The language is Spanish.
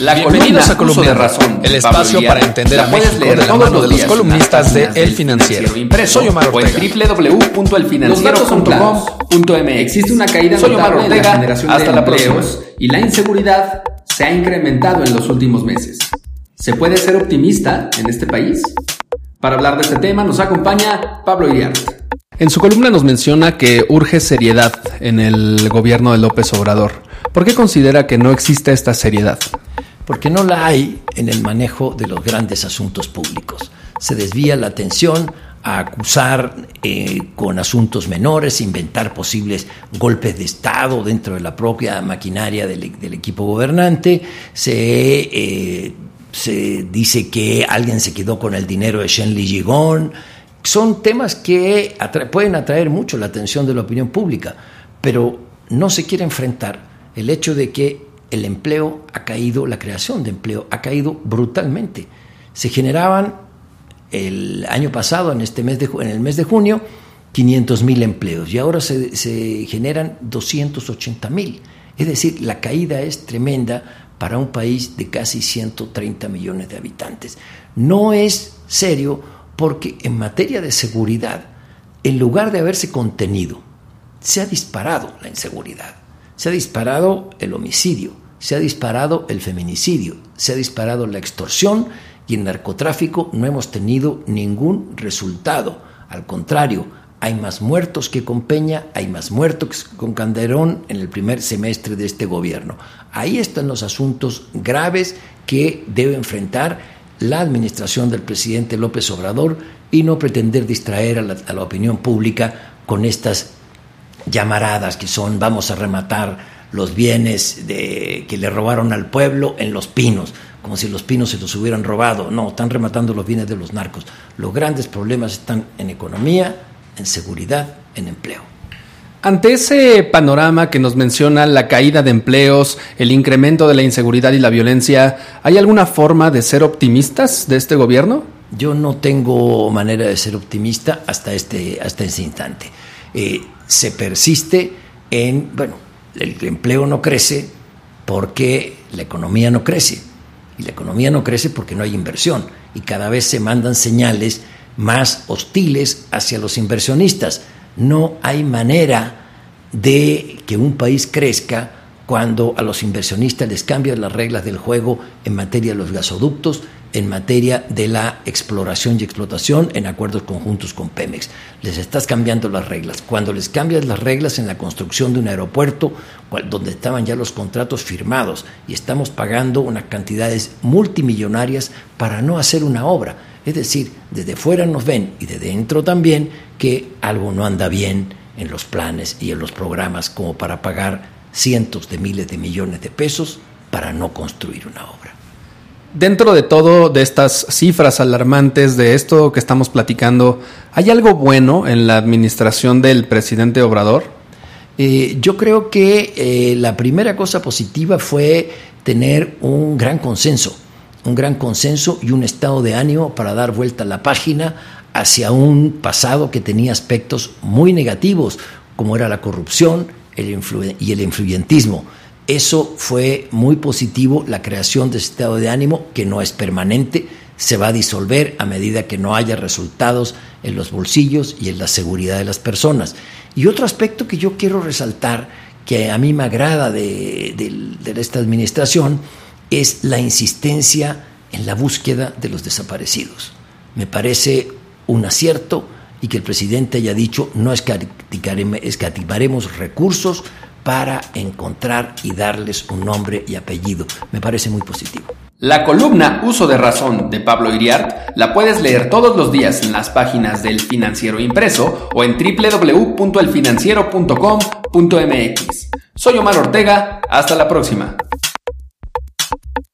La Bienvenidos a columna de razón, el espacio Pablo para entender a México leer de la mano de los columnistas de El Financiero. impreso Soy Omar Ortega. www.elfinanciero.com.mx. Existe una caída Soy Omar notable en la Ortega. generación Hasta de la empleos y la inseguridad se ha incrementado en los últimos meses. ¿Se puede ser optimista en este país? Para hablar de este tema nos acompaña Pablo Iriarte. En su columna nos menciona que urge seriedad en el gobierno de López Obrador. ¿Por qué considera que no existe esta seriedad? porque no la hay en el manejo de los grandes asuntos públicos. Se desvía la atención a acusar eh, con asuntos menores, inventar posibles golpes de Estado dentro de la propia maquinaria del, equipo gobernante, se, eh, se dice que alguien se quedó con el dinero de Shenli Gigón. Son temas que pueden atraer mucho la atención de la opinión pública, pero no se quiere enfrentar el hecho de que el empleo ha caído, la creación de empleo ha caído brutalmente. Se generaban el año pasado, en, este mes de, en el mes de junio, 500 mil empleos y ahora se, se generan 280 mil. Es decir, la caída es tremenda para un país de casi 130 millones de habitantes. No es serio porque en materia de seguridad, en lugar de haberse contenido, se ha disparado la inseguridad, se ha disparado el homicidio, se ha disparado el feminicidio, se ha disparado la extorsión y en narcotráfico no hemos tenido ningún resultado. Al contrario, hay más muertos que con Peña, hay más muertos que con Calderón en el primer semestre de este gobierno. Ahí están los asuntos graves que debe enfrentar la administración del presidente López Obrador y no pretender distraer a la, opinión pública con estas llamaradas que son vamos a rematar los bienes que le robaron al pueblo en los pinos, como si los pinos se los hubieran robado. No, están rematando los bienes de los narcos. Los grandes problemas están en economía, en seguridad, en empleo. Ante ese panorama que nos menciona la caída de empleos, el incremento de la inseguridad y la violencia, ¿hay alguna forma de ser optimistas de este gobierno? Yo no tengo manera de ser optimista hasta este, hasta este instante. Eh, se persiste en, bueno, el empleo no crece porque la economía no crece. Y la economía no crece porque no hay inversión. Y cada vez se mandan señales más hostiles hacia los inversionistas. No hay manera de que un país crezca cuando a los inversionistas les cambian las reglas del juego en materia de los gasoductos, en materia de la exploración y explotación en acuerdos conjuntos con Pemex. Les estás cambiando las reglas. Cuando les cambias las reglas en la construcción de un aeropuerto, donde estaban ya los contratos firmados y estamos pagando unas cantidades multimillonarias para no hacer una obra. Es decir, desde fuera nos ven y de dentro también que algo no anda bien en los planes y en los programas como para pagar cientos de miles de millones de pesos para no construir una obra. Dentro de todo, de estas cifras alarmantes, de esto que estamos platicando, ¿hay algo bueno en la administración del presidente Obrador? Eh, yo creo que eh, la primera cosa positiva fue tener un gran consenso, un gran consenso y un estado de ánimo para dar vuelta a la página hacia un pasado que tenía aspectos muy negativos, como era la corrupción el y el influyentismo. Eso fue muy positivo, la creación de ese estado de ánimo, que no es permanente, se va a disolver a medida que no haya resultados en los bolsillos y en la seguridad de las personas. Y otro aspecto que yo quiero resaltar, que a mí me agrada de, de, de esta administración, es la insistencia en la búsqueda de los desaparecidos. Me parece un acierto y que el presidente haya dicho no escatimaremos recursos para encontrar y darles un nombre y apellido. Me parece muy positivo. La columna Uso de Razón de Pablo Iriart la puedes leer todos los días en las páginas del Financiero Impreso o en www.elfinanciero.com.mx. Soy Omar Ortega, hasta la próxima.